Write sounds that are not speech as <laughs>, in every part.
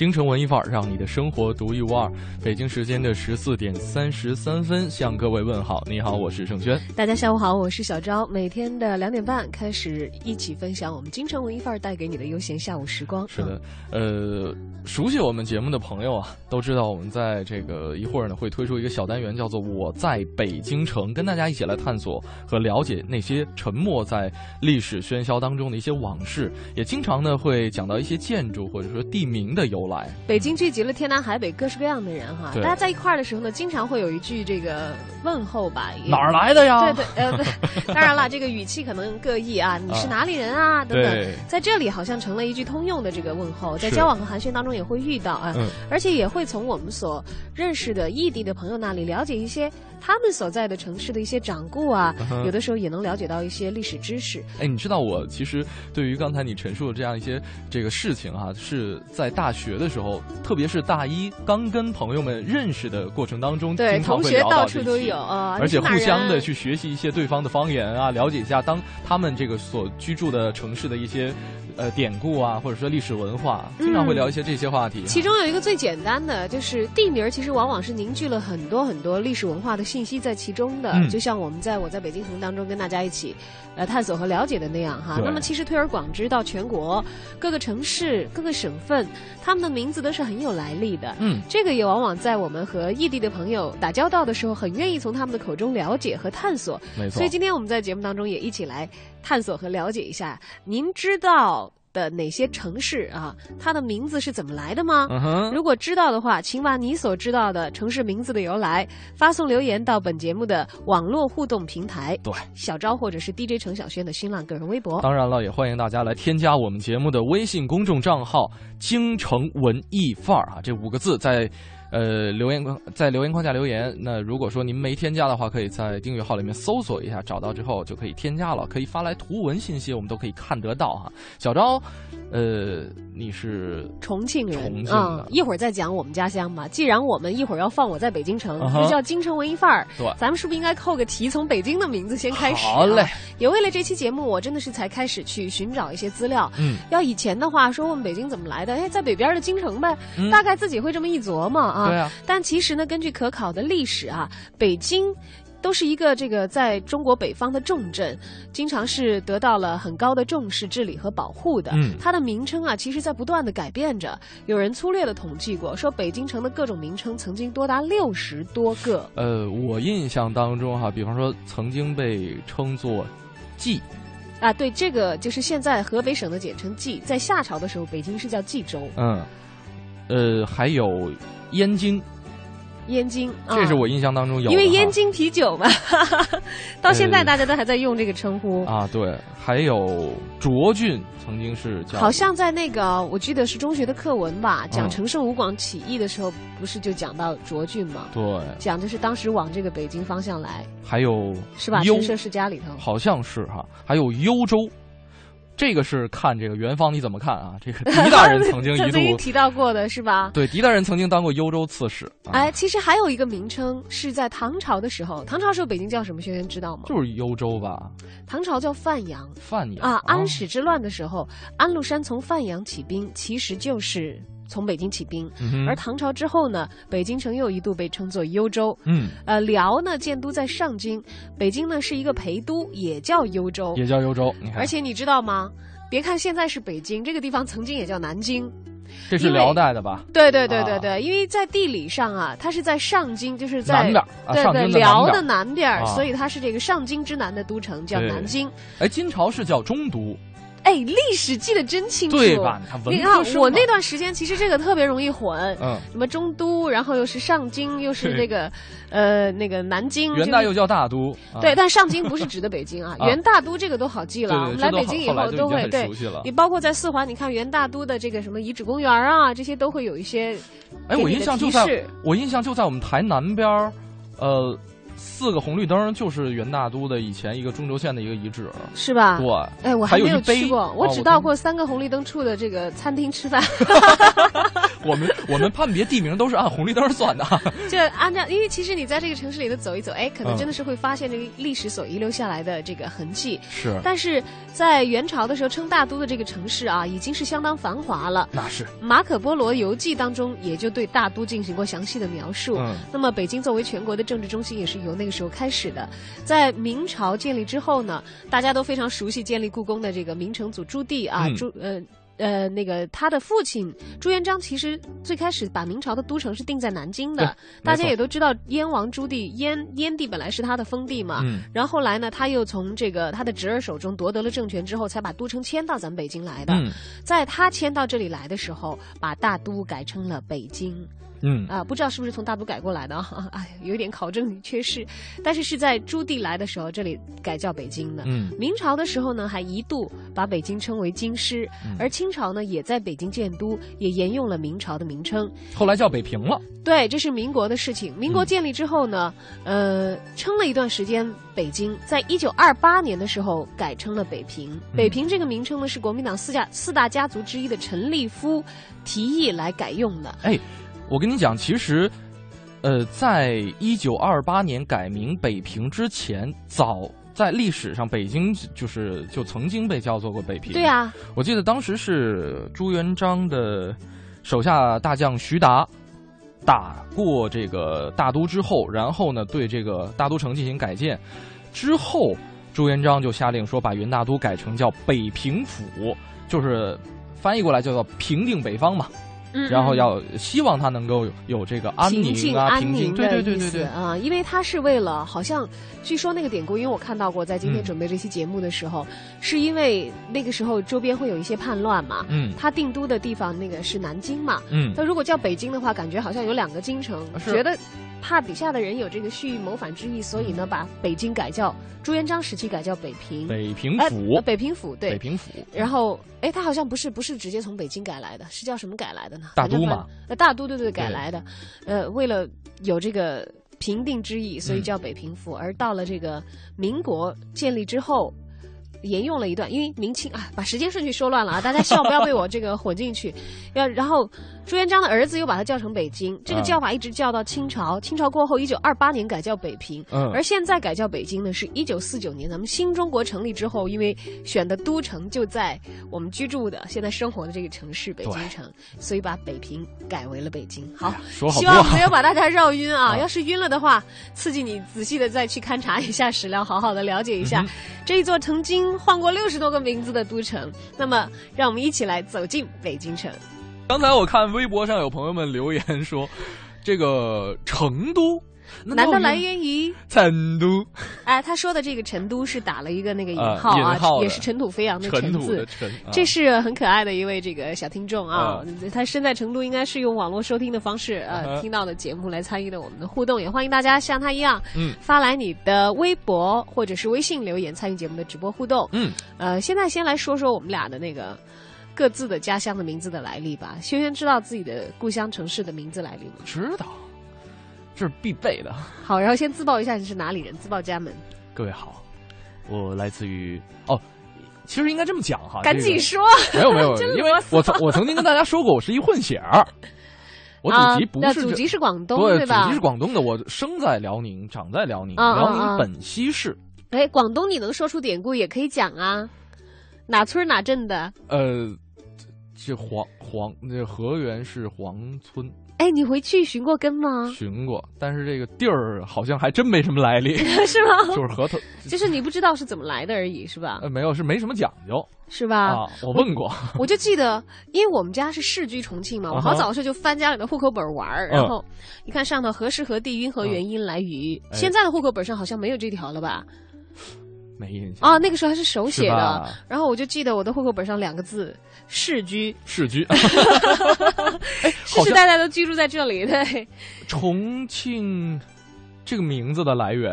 京城文艺范儿，让你的生活独一无二。北京时间的十四点三十三分，向各位问好。你好，我是盛轩。大家下午好，我是小昭。每天的两点半开始，一起分享我们京城文艺范儿带给你的悠闲下午时光。是的，呃，熟悉我们节目的朋友啊，都知道我们在这个一会儿呢会推出一个小单元，叫做“我在北京城”，跟大家一起来探索和了解那些沉没在历史喧嚣当中的一些往事，也经常呢会讲到一些建筑或者说地名的由来。北京聚集了天南海北各式各样的人哈，大家在一块儿的时候呢，经常会有一句这个问候吧，哪儿来的呀？对对，呃，不 <laughs> 当然了，这个语气可能各异啊。你是哪里人啊？等等，在这里好像成了一句通用的这个问候，在交往和寒暄当中也会遇到啊，嗯。而且也会从我们所认识的异地的朋友那里了解一些他们所在的城市的一些掌故啊，嗯有的时候也能了解到一些历史知识。哎，你知道我其实对于刚才你陈述的这样一些这个事情啊，是在大学的时候，特别是大一刚跟朋友们认识的过程当中，对，同学到到处都有啊，而且互相的去学习一些对方的方言啊，了解一下当他们这个所居住的城市的一些呃典故啊，或者说历史文化，经常会聊一些这些话题。其中有一个最简单的，就是地名儿，其实往往是凝聚了很多很多历史文化的信息在其中的。嗯就像我们在我在北京城当中跟大家一起，呃，探索和了解的那样哈。那么其实推而广之到全国各个城市、各个省份，他们的名字都是很有来历的。嗯，这个也往往在我们和异地的朋友打交道的时候，很愿意从他们的口中了解和探索。没错所以。今天我们在节目当中也一起来探索和了解一下，您知道的哪些城市啊，它的名字是怎么来的吗？如果知道的话，请把你所知道的城市名字的由来发送留言到本节目的网络互动平台，对，小昭或者是 DJ 程晓轩的新浪个人微博。当然了，也欢迎大家来添加我们节目的微信公众账号“京城文艺范儿”啊，这五个字在。呃，留言框在留言框下留言。那如果说您没添加的话，可以在订阅号里面搜索一下，找到之后就可以添加了。可以发来图文信息，我们都可以看得到哈。小昭，呃，你是重庆人，重庆的嗯，一会儿再讲我们家乡吧。既然我们一会儿要放我在北京城，就叫京城文艺范儿，对咱们是不是应该扣个题，从北京的名字先开始、啊？好嘞，也为了这期节目，我真的是才开始去寻找一些资料。嗯，要以前的话，说问北京怎么来的，哎，在北边的京城呗，嗯大概自己会这么一琢磨啊。对啊，但其实呢，根据可考的历史啊，北京。都是一个这个在中国北方的重镇，经常是得到了很高的重视、治理和保护的。嗯它的名称啊，其实在不断的改变着。有人粗略的统计过，说北京城的各种名称曾经多达六十多个。呃，我印象当中哈，比方说曾经被称作“冀啊，对，这个就是现在河北省的简称冀，在夏朝的时候，北京是叫冀州”，、嗯，呃，还有燕京，燕京。这是啊我印象当中有因为燕京啤酒嘛，<laughs> 到现在呃大家都还在用这个称呼。啊，对，还有卓俊，曾经是叫好像在那个，我记得是中学的课文吧，讲嗯陈胜吴广起义的时候，不是就讲到卓俊吗？对，讲的是当时往这个北京方向来，还有是吧？幽陈涉世家里头。好像是哈，还有幽州，这个是看这个元芳你怎么看啊？这个狄大人曾经 <laughs> 一度提到过的是吧？对狄大人曾经当过幽州刺史，啊、哎，其实还有一个名称是在唐朝的时候，唐朝时候北京叫什么？轩轩知道吗？就是幽州吧，唐朝叫范阳范阳啊。安史之乱的时候，安禄山从范阳起兵，其实就是从北京起兵。嗯而唐朝之后呢，北京城又一度被称作幽州。嗯，呃，辽呢建都在上京，北京呢是一个陪都，也叫幽州。也叫幽州，而且你知道吗？别看现在是北京，这个地方曾经也叫南京。这是辽代的吧？对对对啊对对，因为在地理上啊，它是在上京，就是在南边啊，对对辽的南边。所以它是这个上京之南的都城，叫南京。哎，金朝是叫中都，哎，历史记得真清楚，对吧？你看文我那段时间，其实这个特别容易混。嗯，什么中都，然后又是上京，又是对那个，呃，那个南京，就元大又叫大都，啊对，但上京不是指的北京啊，啊元大都这个都好记了。我们来北京以后都会对你。包括在四环，你看元大都的这个什么遗址公园啊，这些都会有一些哎，我印象就在我印象就在我们台南边儿，呃，四个红绿灯就是元大都的以前一个中轴线的一个遗址，是吧？对，哎，我还有没有去过，我只到过三个红绿灯处的这个餐厅吃饭。<laughs> 我们我们判别地名都是按红绿灯算的。<laughs> 就按照，因为其实你在这个城市里头走一走，哎，可能嗯真的是会发现这个历史所遗留下来的这个痕迹。是，但是在元朝的时候，称大都的这个城市啊，已经是相当繁华了。那是，马可波罗游记当中也就对大都进行过详细的描述。嗯那么，北京作为全国的政治中心，也是由那个时候开始的。在明朝建立之后呢，大家都非常熟悉建立故宫的这个明成祖朱棣啊，嗯朱呃。呃，那个他的父亲朱元璋其实最开始把明朝的都城是定在南京的，大家也都知道燕王朱棣，燕燕地本来是他的封地嘛，嗯然后后来呢，他又从这个他的侄儿手中夺得了政权之后，才把都城迁到咱们北京来的。嗯在他迁到这里来的时候，把大都改成了北京。嗯啊，不知道是不是从大都改过来的啊？<laughs> 哎，有一点考证缺失，但是是在朱棣来的时候，这里改叫北京的。嗯明朝的时候呢，还一度把北京称为京师，嗯而清朝呢，也在北京建都，也沿用了明朝的名称。后来叫北平了。对，这是民国的事情。民国嗯建立之后呢，呃，称了一段时间北京，在一九二八年的时候改称了北平。嗯北平这个名称呢，是国民党四家四大家族之一的陈立夫提议来改用的。哎，我跟你讲，其实，呃，在一九二八年改名北平之前，早在历史上，北京就是就曾经被叫做过北平。对啊，我记得当时是朱元璋的手下大将徐达打过这个大都之后，然后呢对这个大都城进行改建，之后朱元璋就下令说把元大都改成叫北平府，就是翻译过来叫做平定北方嘛。嗯，然后嗯。要希望他能够有有这个安宁平静啊，平静，安宁对的意思对。对对对，啊，因为他是为了，好像据说那个典故，因为我看到过，在今天嗯。准备这期节目的时候，是因为那个时候周边会有一些叛乱嘛，嗯。他定都的地方那个是南京嘛，嗯。他如果叫北京的话，感觉好像有两个京城，是觉得怕底下的人有这个蓄意谋反之意，所以呢，把北京改叫朱元璋时期改叫北平，北平哎府呃，北平府对。北。平府，然后，哎，他好像不是不是直接从北京改来的，是叫什么改来的大都嘛，呃，大都对对改来的，呃，为了有这个平定之意，所以嗯叫北平府。而到了这个民国建立之后，沿用了一段，因为明清啊，把时间顺序说乱了啊，大家希望不要被我这个混进去。<laughs> 要然后朱元璋的儿子又把它叫成北京，这个啊叫法一直叫到清朝，清朝过后，一九二八年改叫北平。嗯而现在改叫北京呢，是一九四九年咱们新中国成立之后，因为选的都城就在我们居住的、现在生活的这个城市北京城，所以把北平改为了北京。好，说好希望没有把大家绕晕啊！<laughs> 啊要是晕了的话，刺激你仔细的再去勘察一下史料，好好的了解一下、嗯这一座曾经换过六十多个名字的都城。那么，让我们一起来走进北京城。刚才我看微博上有朋友们留言说，这个成都难道来源源于？成都？哎，他说的这个成都是打了一个那个引啊号啊，也是尘土飞扬的尘土字的。尘，啊这是很可爱的一位这个小听众啊，啊他身在成都，应该是用网络收听的方式呃、听到的节目来参与的我们的互动，也欢迎大家像他一样，嗯发来你的微博或者是微信留言参与节目的直播互动。嗯，呃，现在先来说说我们俩的那个各自的家乡的名字的来历吧。轩轩知道自己的故乡城市的名字来历吗？知道，这是必备的。<laughs> 好，然后先自报一下你是哪里人，自报家门，各位好，我来自于哦，其实应该这么讲哈，赶紧说。没有没 <laughs> 有，因为我曾我曾经跟大家说过，我是一混血儿，<laughs> 我啊祖籍不是祖籍是广东对，吧？祖籍是广东的，我生在辽宁，长在辽宁，辽啊宁本溪市。哎，广东你能说出典故也可以讲啊，哪村哪镇的？呃，这黄黄那河源是黄村哎，你回去寻过根吗？寻过，但是这个地儿好像还真没什么来历，<laughs> 是吗？就是河头，就是你不知道是怎么来的而已，是吧？呃，没有是没什么讲究是吧？啊。我问过，我就记得，因为我们家是世居重庆嘛，我好早的时候就翻家里的户口本玩然后你看上头何时何地因何原因来渝，哎现在的户口本上好像没有这条了吧？没印象啊，那个时候还是手写的，然后我就记得我的户口本上两个字“世居市居。<laughs> 哎，”，世世代代都居住在这里，对。重庆这个名字的来源。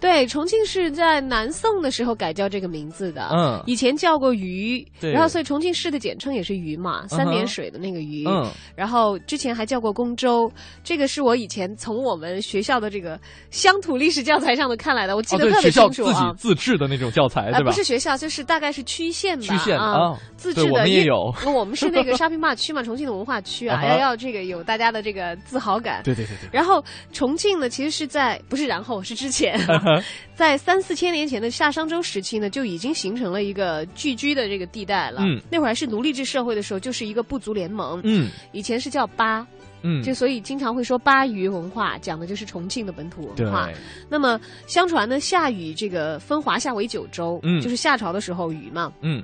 对，重庆是在南宋的时候改叫这个名字的。嗯以前叫过渝，对然后所以重庆市的简称也是渝嘛，三点水的那个渝。嗯，然后之前还叫过公州，这个是我以前从我们学校的这个乡土历史教材上头看来的，我记得特别学校自己清楚啊。自制的那种教材，呃，对吧？不是学校，就是大概是区县吧，区县啊，自制的。也有我们是那个沙坪坝区嘛，重庆的文化区啊，<laughs> 要要这个有大家的这个自豪感。对对对对。然后重庆呢，其实是在不是然后是之前，<laughs> 在三四千年前的夏商周时期呢，就已经形成了一个聚居的这个地带了。嗯那会儿还是奴隶制社会的时候，就是一个部族联盟。嗯以前是叫巴，嗯，就所以经常会说巴渝文化，讲的就是重庆的本土文化。那么相传呢，夏禹这个分华夏为九州，嗯就是夏朝的时候禹嘛，嗯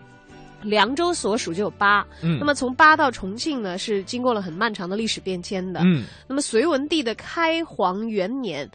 凉州所属就有八。嗯，那么从八到重庆呢，是经过了很漫长的历史变迁的。嗯那么隋文帝的开皇元年，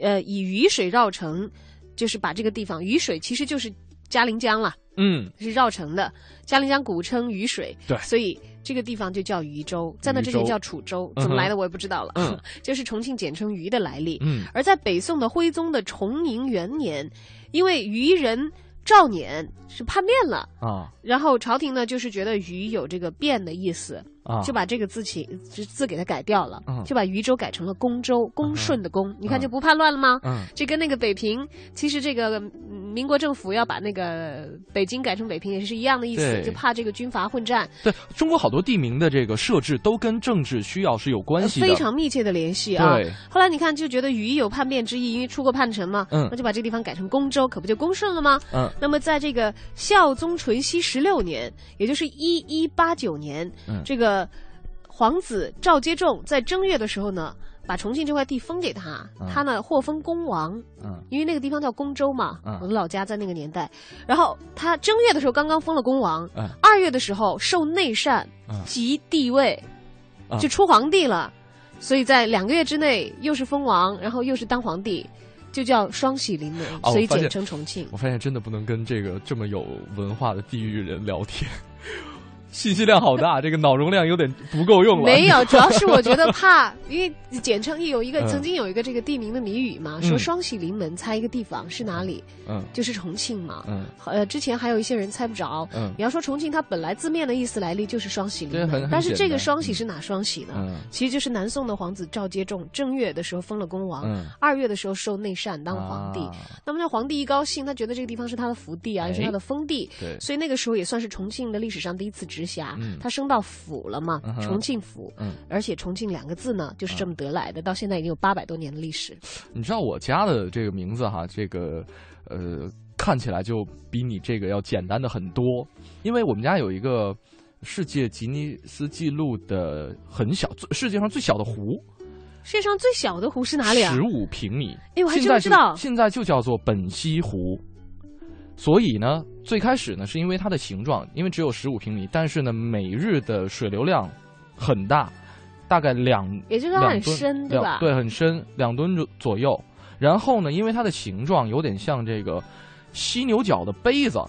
呃，以雨水绕城，就是把这个地方，雨水其实就是嘉陵江了，嗯是绕城的。嘉陵江古称雨水，对所以这个地方就叫渝州，在那之前叫楚州，怎么来的我也不知道了。嗯 <laughs> 就是重庆简称渝的来历。嗯而在北宋的徽宗的崇宁元年，因为渝人赵撵是叛变了。啊然后朝廷呢，就是觉得禹有这个变的意思，啊，就把这个字起字字给它改掉了，嗯。就把渝州改成了公州，公顺的公，你看嗯就不怕乱了吗？嗯。这跟那个北平，其实这个嗯民国政府要把那个北京改成北平也是一样的意思，就怕这个军阀混战，对中国好多地名的这个设置都跟政治需要是有关系的，非常密切的联系啊。对，后来你看就觉得渝有叛变之意，因为出过叛臣嘛，嗯。那就把这个地方改成公州，可不就公顺了吗？嗯。那么在这个孝宗淳熙十六年，也就是一一八九年，嗯。这个皇子赵接仲在正月的时候呢，把重庆这块地封给他，嗯。他呢获封公王，嗯。因为那个地方叫公州嘛，嗯。我的老家在那个年代。然后他正月的时候刚刚封了公王，嗯。二月的时候受内禅嗯。即帝位，嗯。就出皇帝了，所以在两个月之内又是封王，然后又是当皇帝。就叫双喜临门，所以简称重庆。我发现真的不能跟这个这么有文化的地域人聊天，信息量好大，这个脑容量有点不够用了。没有，<laughs> 主要是我觉得怕，因为简称有一个、嗯曾经有一个这个地名的谜语嘛，嗯说双喜临门，猜一个地方是哪里，嗯就是重庆嘛。嗯呃，之前还有一些人猜不着。嗯你要说重庆，它本来字面的意思来历就是双喜临门，但是这个双喜是哪双喜呢？嗯其实就是南宋的皇子赵接仲正月的时候封了公王，嗯，二月的时候受内禅当皇帝。啊那么这皇帝一高兴，他觉得这个地方是他的福地啊，也是哎他的封地，对，所以那个时候也算是重庆的历史上第一次直辖，嗯他升到府了嘛，嗯重庆府。嗯，而且重庆两个字呢，就是这么得来的，到现在已经有八百多年的历史。你知道我家的这个名字哈，这个呃看起来就比你这个要简单的很多，因为我们家有一个世界吉尼斯纪录的很小，最世界上最小的湖，世界上最小的湖是哪里啊十？五平米。哎，我还真不知道。现在就叫做本溪湖。所以呢，最开始呢，是因为它的形状，因为只有十五平米，但是呢，每日的水流量很大，大概两也就是说很深，对吧？对，很深，两吨左左右。然后呢，因为它的形状有点像这个犀牛角的杯子，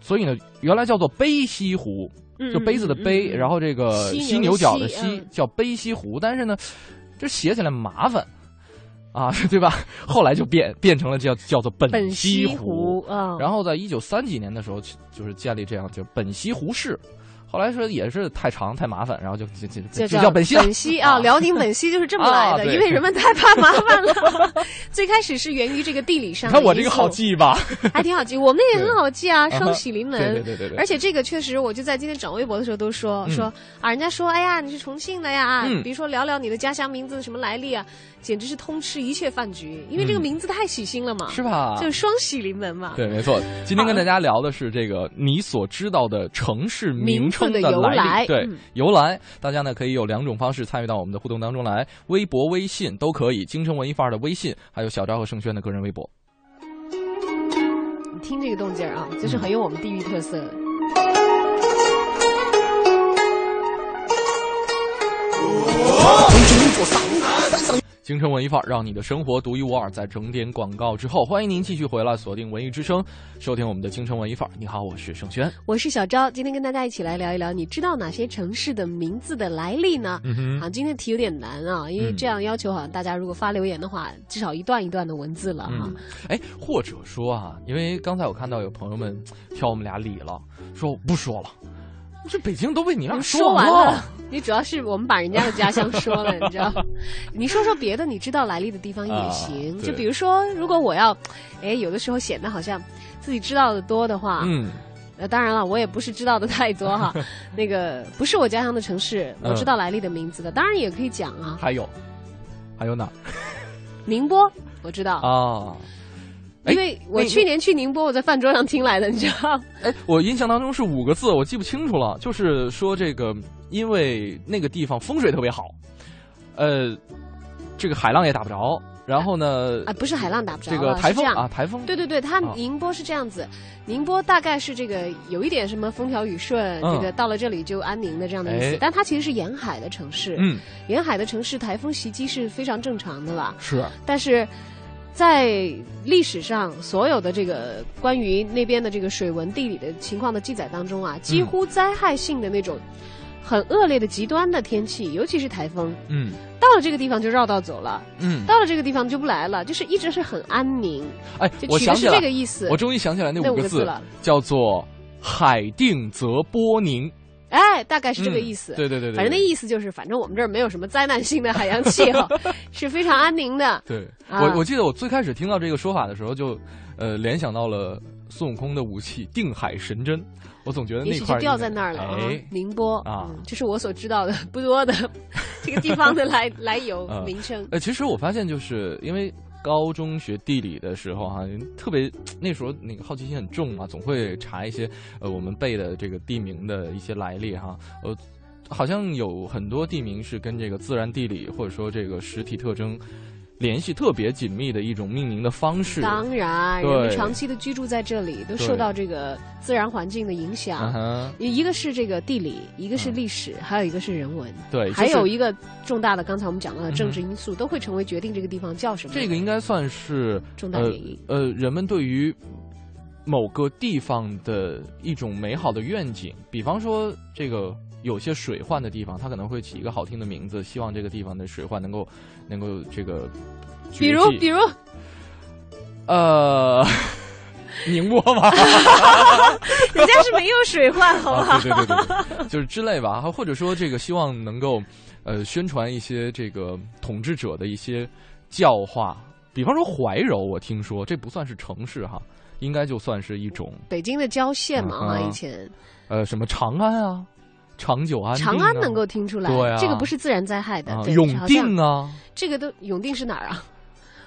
所以呢，原来叫做杯西湖，嗯，就杯子的杯，然后后这个犀犀牛角的犀嗯叫杯西湖，但是呢，这写起来麻烦啊，<laughs> 对吧？后来就变变成了叫叫做本本溪溪湖。湖啊。然后在一九三几年的时候，就是建立这样就本溪湖市。后来说也是太长太麻烦，然后就就就就就叫本溪。本溪啊，啊辽宁本溪就是这么来的，因为人们太怕麻烦了。<laughs> 最开始是源于这个地理上看我这个好记吧？<laughs> 还挺好记，我们也很好记啊，双喜临门。对对对对对。而且这个确实，我就在今天转微博的时候都说、嗯说啊，人家说，哎呀，你是重庆的呀，嗯比如说聊聊你的家乡名字什么来历啊，简直是通吃一切饭局，因为这个嗯名字太喜新了嘛，是吧？就是双喜临门嘛。对，没错。今天跟大家聊的是这个你所知道的城市名称名的由来对嗯由来。大家呢可以有两种方式参与到我们的互动当中来，微博、微信都可以。京城文艺范儿的微信，还有小昭和盛轩的个人微博。你听这个动静儿啊，就是很有我们地域特色的。京城文艺范儿，让你的生活独一无二。在整点广告之后，欢迎您继续回来锁定文艺之声，收听我们的京城文艺范儿。你好，我是盛轩，我是小昭。今天跟大家一起来聊一聊，你知道哪些城市的名字的来历呢？嗯哼，啊，今天题有点难啊，因为嗯这样要求好像大家如果发留言的话，至少一段一段的文字了哈。嗯，哎，或者说啊，因为刚才我看到有朋友们挑我们俩理了，说不说了，这北京都被你俩说完完了，你主要是我们把人家的家乡说了，你知道？<laughs> 你说说别的，你知道来历的地方也行。啊就比如说，如果我要，哎，有的时候显得好像自己知道的多的话，嗯，呃，当然了，我也不是知道的太多哈。<laughs> 那个不是我家乡的城市，我嗯知道来历的名字的，当然也可以讲啊。还有，还有哪 <laughs> 宁波我知道，啊？哎因为我去年去宁波，我在饭桌上听来的，你知道？<laughs> 哎，我印象当中是五个字，我记不清楚了。就是说这个，因为那个地方风水特别好，呃，这个海浪也打不着。然后呢，啊，不是海浪打不着这个台风啊，台风对对对，它啊宁波是这样子，宁波大概是这个有一点什么风调雨顺，嗯这个到了这里就安宁的这样的意思，哎但它其实是沿海的城市，嗯，沿海的城市台风袭击是非常正常的啦。是但是在历史上，所有的这个关于那边的这个水文地理的情况的记载当中啊，几乎灾害性的那种很恶劣的极端的天气，尤其是台风，嗯到了这个地方就绕道走了，嗯。到了这个地方就不来了，就是一直是很安宁，哎，我想起来这个意思。我终于想起来那那五个字五个字了叫做“海定则波宁哎，大概是这个意”。思。对对对对，反正那意思就是，反正我们这儿没有什么灾难性的海洋气候，<laughs> 是非常安宁的。对啊我我记得我最开始听到这个说法的时候，就呃联想到了孙悟空的武器定海神针。我总觉得那块儿掉在那儿了啊哎，，宁波啊嗯这是我所知道的不多的 <laughs> 这个地方的来来由啊名称。呃，其实我发现，就是因为高中学地理的时候哈、特别那时候那个好奇心很重嘛，总会查一些呃我们背的这个地名的一些来历哈。呃，好像有很多地名是跟这个自然地理或者说这个实体特征联系特别紧密的一种命名的方式。当然，人们长期的居住在这里，都受到这个自然环境的影嗯响。一个是这个地理，一个是历史，还有一个是人文，对，还就是有一个重大的，刚才我们讲到的政治因素，都会成为决定这个地方叫什么。这个应该算是呃重大原因。呃人们对于某个地方的一种美好的愿景，比方说这个有些水患的地方，它可能会起一个好听的名字，希望这个地方的水患能够能够这个，比如，比如，呃。<laughs> 宁波吧，<laughs> 人家是没有水患，好不好？啊，对对对就是之类吧，或者说这个希望能够呃宣传一些这个统治者的一些教化，比方说怀柔，我听说这不算是城市哈，应该就算是一种北京的郊县嘛，啊，以前。呃什么长安啊，长久安啊、长安能够听出来，对啊。这个不是自然灾害的，永定啊，这个都永定是哪儿啊？<laughs>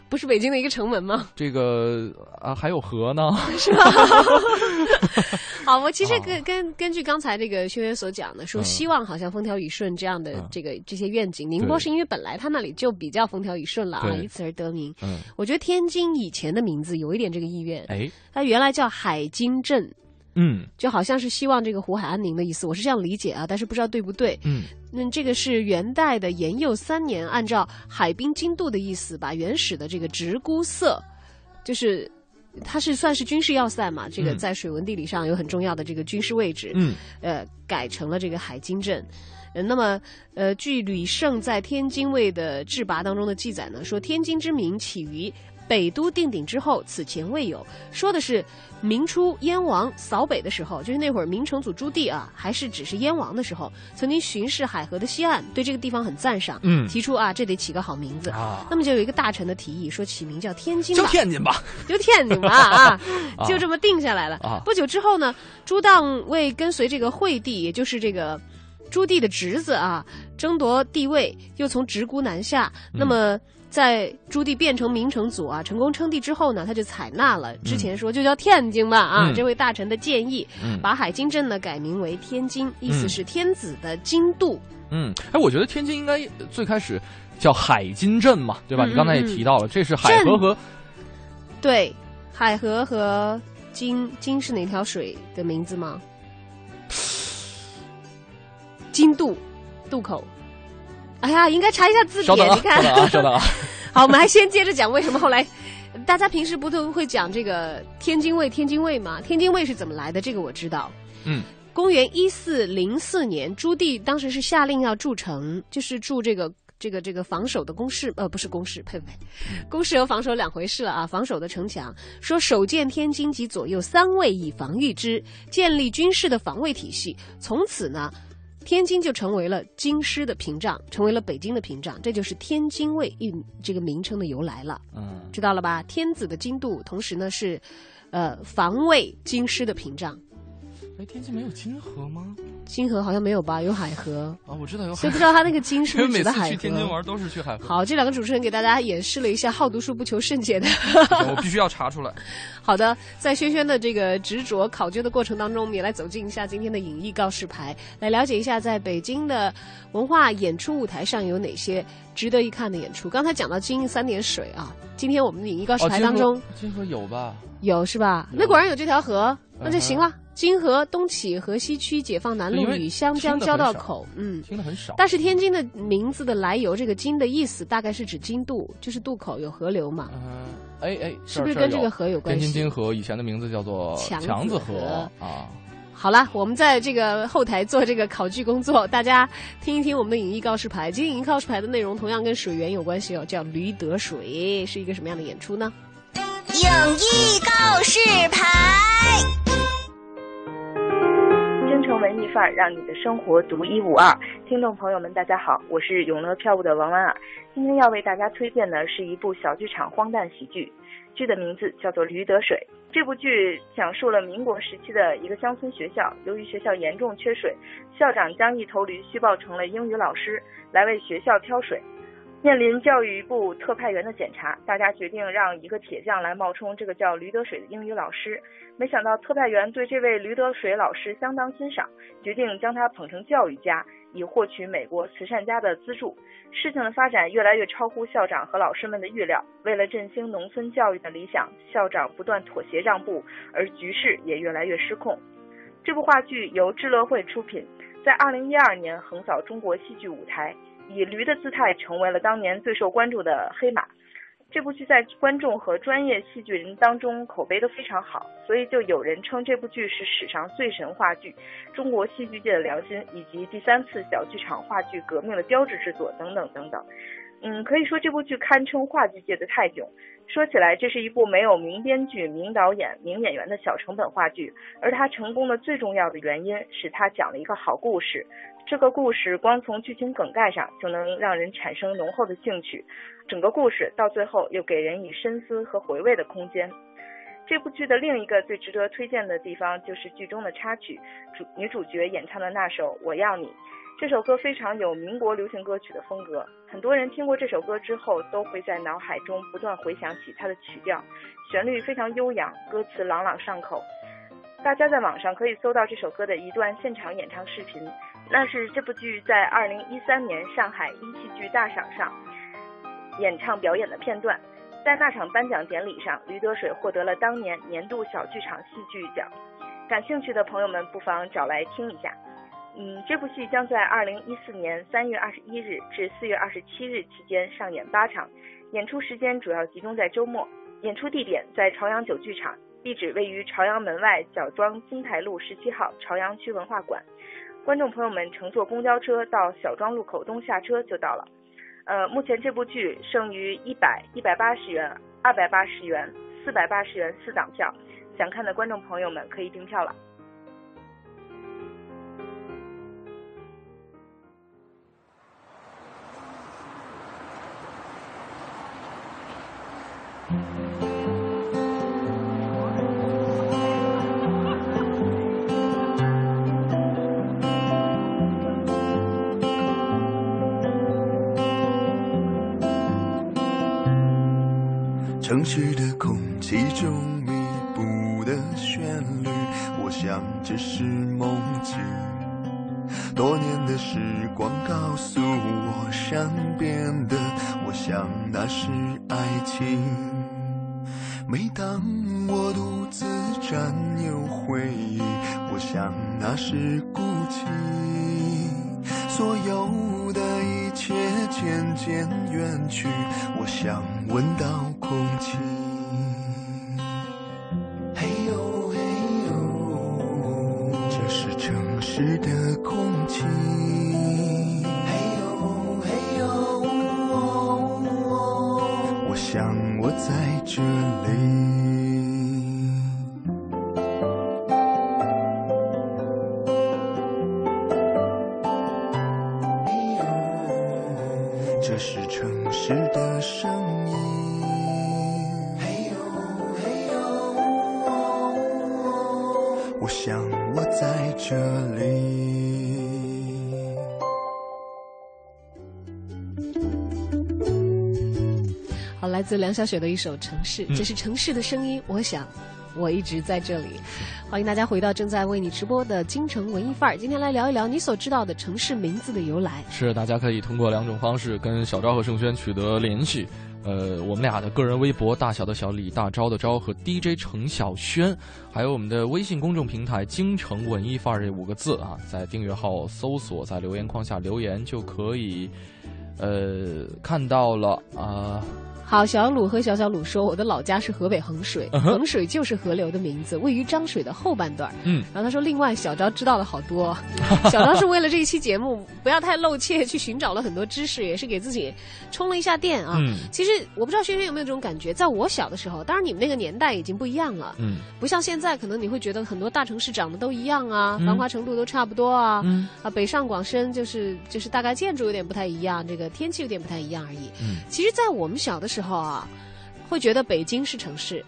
不是北京的一个城门吗？这个啊还有河呢，<laughs> 是吧？<laughs> 好，我其实啊。根根根据刚才这个轩轩所讲的，说嗯希望好像风调雨顺这样的嗯这个这些愿景，宁波是因为本来它那里就比较风调雨顺了啊，以此而得名。嗯，我觉得天津以前的名字有一点这个意愿，哎，它原来叫海津镇，嗯就好像是希望这个湖海安宁的意思，我是这样理解啊，但是不知道对不对。嗯那这个是元代的延佑三年，按照海滨经度的意思，把原始的这个直沽色，就是它是算是军事要塞嘛，这个嗯在水文地理上有很重要的这个军事位置，嗯呃，改成了这个海津镇。呃，那么，呃，据吕胜在天津卫的志拔当中的记载呢，说天津之名起于北都定鼎之后，此前未有。说的是明初燕王扫北的时候，就是那会儿明成祖朱棣啊，还是只是燕王的时候，曾经巡视海河的西岸，对这个地方很赞赏，嗯提出啊，这得起个好名字。啊，那么就有一个大臣的提议，说起名叫天津天津吧，就天津吧 <laughs> 啊，<laughs> 啊就这么定下来了。啊不久之后呢，朱当为跟随这个惠帝，也就是这个朱棣的侄子啊，争夺帝位，又从直沽南下。嗯那么。在朱棣变成明成祖啊，成功称帝之后呢，他就采纳了之前说就叫天津吧啊，嗯这位大臣的建议，嗯把海津镇呢改名为天津，意思嗯是天子的京都。嗯，哎，我觉得天津应该最开始叫海津镇嘛，对吧？嗯你刚才也嗯提到了，这是海河和对，海河和津津是哪条水的名字吗？津渡，渡口。哎呀，应该查一下字典。啊，你看稍，等啊，稍等啊，<laughs> 好，我们还先接着讲为什么后来，大家平时不都会讲这个天津卫？天津卫吗？天津卫是怎么来的？这个我知道。嗯，公元一四零四年，朱棣当时是下令要筑城，就是筑这个这个这个防守的工事，呃，不是工事，呸呸，工事和防守两回事了啊。防守的城墙，说首建天津及左右三卫以防御之，建立军事的防卫体系。从此呢。天津就成为了京师的屏障，成为了北京的屏障，这就是天津卫一这个名称的由来了。嗯，知道了吧？天子的京度，同时呢是，呃，防卫京师的屏障。哎，天津没有金河吗？金河好像没有吧？有海河啊，我知道有海。所以不知道他那个金是不是指的海河？去天津玩都是去海河。好，这两个主持人给大家演示了一下好读书不求甚解的。我必须要查出来。<laughs> 好的，在轩轩的这个执着考究的过程当中，我们也来走进一下今天的影艺告示牌，来了解一下在北京的文化演出舞台上有哪些值得一看的演出。刚才讲到金三点水啊，今天我们的影艺告示牌当中，金河有吧？有是吧？那果然有这条河，那就行了。金河东起河西区解放南路与湘江交道口，嗯，听的很少。但是天津的名字的来由，这个“金”的意思大概是指金渡，就是渡口有河流嘛。嗯，哎哎，是不是跟这个河有关系？天津金河以前的名字叫做强子河啊。好了，我们在这个后台做这个考据工作，大家听一听我们的影艺告示牌。今天影艺告示牌的内容同样跟水源有关系哦，叫《驴得水》，是一个什么样的演出呢？影艺告示牌。真诚文艺范儿，让你的生活独一无二。听众朋友们，大家好，我是永乐票务的王婉儿。今天要为大家推荐的是一部小剧场荒诞喜剧，剧的名字叫做《驴得水》。这部剧讲述了民国时期的一个乡村学校，由于学校严重缺水，校长将一头驴虚报成了英语老师，来为学校挑水。面临教育部特派员的检查，大家决定让一个铁匠来冒充这个叫驴得水的英语老师。没想到特派员对这位驴得水老师相当欣赏，决定将他捧成教育家，以获取美国慈善家的资助。事情的发展越来越超乎校长和老师们的预料。为了振兴农村教育的理想，校长不断妥协让步，而局势也越来越失控。这部话剧由智乐会出品，在二零一二年横扫中国戏剧舞台。以驴的姿态成为了当年最受关注的黑马。这部剧在观众和专业戏剧人当中口碑都非常好，所以就有人称这部剧是史上最神话剧、中国戏剧界的良心，以及第三次小剧场话剧革命的标志之作等等等等。嗯，可以说这部剧堪称话剧界的泰囧。说起来，这是一部没有名编剧、名导演、名演员的小成本话剧，而它成功的最重要的原因是它讲了一个好故事。这个故事光从剧情梗概上就能让人产生浓厚的兴趣，整个故事到最后又给人以深思和回味的空间。这部剧的另一个最值得推荐的地方就是剧中的插曲，主女主角演唱的那首《我要你》。这首歌非常有民国流行歌曲的风格，很多人听过这首歌之后都会在脑海中不断回想起它的曲调，旋律非常悠扬，歌词朗朗上口。大家在网上可以搜到这首歌的一段现场演唱视频，那是这部剧在二零一三年上海一戏剧大赏上演唱表演的片段。在那场颁奖典礼上，驴得水获得了当年年度小剧场戏剧奖。感兴趣的朋友们不妨找来听一下。嗯，这部戏将在二零一四年三月二十一日至四月二十七日期间上演八场，演出时间主要集中在周末，演出地点在朝阳九剧场。地址位于朝阳门外角庄金台路十七号朝阳区文化馆，观众朋友们乘坐公交车到小庄路口东下车就到了。呃，目前这部剧剩余一百、一百八十元、二百八十元、四百八十元四档票，想看的观众朋友们可以订票了。想这是梦境。多年的时光告诉我善变的，我想那是爱情。每当我独自占有回忆，我想那是孤寂。所有的一切渐渐远去，我想闻到空气。这是城市的声音。嘿呦嘿呦，我想我在这里。好，来自梁晓雪的一首《城市》，这是城市的声音。我想，我一直在这里。欢迎大家回到正在为你直播的京城文艺范儿。今天来聊一聊你所知道的城市名字的由来。是，大家可以通过两种方式跟小昭和盛轩取得联系。呃，我们俩的个人微博“大小的小李大昭的昭”和 DJ 程晓轩，还有我们的微信公众平台“京城文艺范儿”这五个字啊，在订阅号搜索，在留言框下留言就可以，呃，看到了啊。好，小鲁和小小鲁说，我的老家是河北衡水，衡水就是河流的名字，位于漳水的后半段。嗯，然后他说，另外小昭知道了好多，<laughs> 小昭是为了这一期节目不要太露怯，去寻找了很多知识，也是给自己充了一下电啊。嗯其实我不知道轩轩有没有这种感觉，在我小的时候，当然你们那个年代已经不一样了，嗯不像现在，可能你会觉得很多大城市长得都一样啊，嗯繁华程度都差不多啊。嗯啊，北上广深就是就是大概建筑有点不太一样，这个天气有点不太一样而已。嗯其实，在我们小的时候啊，会觉得北京是城市，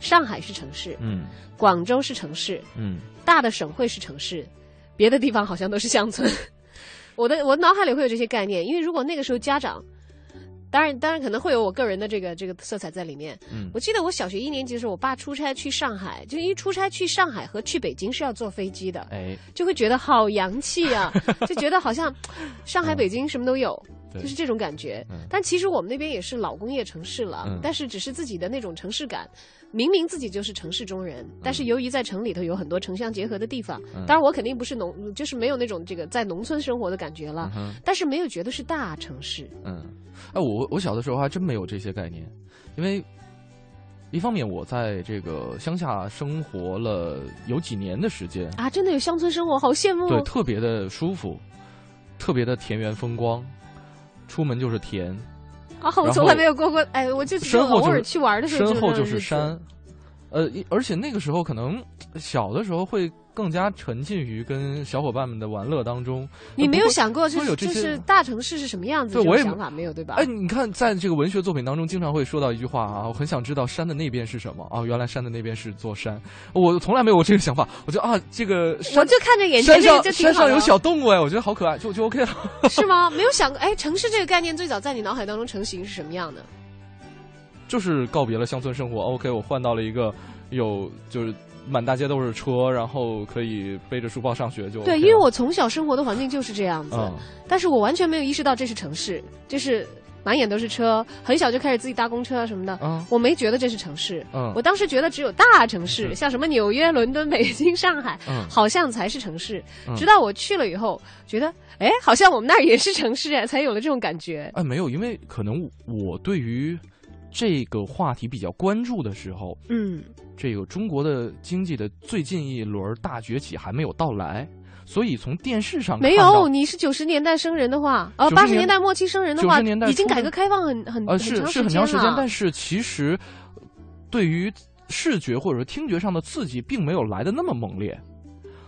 上海是城市，嗯广州是城市，嗯大的省会是城市，别的地方好像都是乡村。<laughs> 我的我脑海里会有这些概念，因为如果那个时候家长，当然当然可能会有我个人的这个这个色彩在里面。嗯我记得我小学一年级的时候，我爸出差去上海，就因为出差去上海和去北京是要坐飞机的，哎，就会觉得好洋气啊，就觉得好像上海、<laughs> 北京什么都有。对就是这种感觉。嗯，但其实我们那边也是老工业城市了，嗯。但是只是自己的那种城市感，明明自己就是城市中人，但是由于在城里头有很多城乡结合的地方，嗯。当然我肯定不是农，就是没有那种这个在农村生活的感觉了，嗯但是没有觉得是大城市。嗯，哎，我我小的时候还真没有这些概念，因为一方面我在这个乡下生活了有几年的时间，啊，真的有乡村生活，好羡慕。对，哦！特别的舒服，特别的田园风光，出门就是田，啊，我从来没有过过，哎，我就只有身后就是偶尔去玩的时候，身后就是。山，呃，而且那个时候可能小的时候会更加沉浸于跟小伙伴们的玩乐当中。你没有想过，就是就是大城市是什么样子？这种对我也想法没有，对吧？哎，你看，在这个文学作品当中，经常会说到一句话啊，我很想知道山的那边是什么啊，原来山的那边是座山，我从来没有过这个想法，我觉得啊，这个 <laughs> 我就看着眼前这个就挺好山上有小动物哎，我觉得好可爱，就就 OK 了。<laughs> 是吗？没有想过，哎，城市这个概念最早在你脑海当中成型是什么样的？就是告别了乡村生活，OK，我换到了一个有就是满大街都是车，然后可以背着书包上学就 OK 对，因为我从小生活的环境就是这样子，嗯。但是我完全没有意识到这是城市，就是满眼都是车，很小就开始自己搭公车啊什么的。嗯。我没觉得这是城市，嗯。我当时觉得只有大城市，像什么纽约、伦敦、北京、上海，嗯。好像才是城市。嗯。直到我去了以后，觉得，哎，好像我们那儿也是城市，哎，才有了这种感觉。哎，没有，因为可能我对于这个话题比较关注的时候，嗯，这个中国的经济的最近一轮大崛起还没有到来，所以从电视上没有，你是九十年代生人的话，呃，90八十年年代末期生人的话，90年代已经改革开放很很呃是是很长长时间，但是其实对于视觉或者说听觉上的刺激，并没有来的那么猛烈。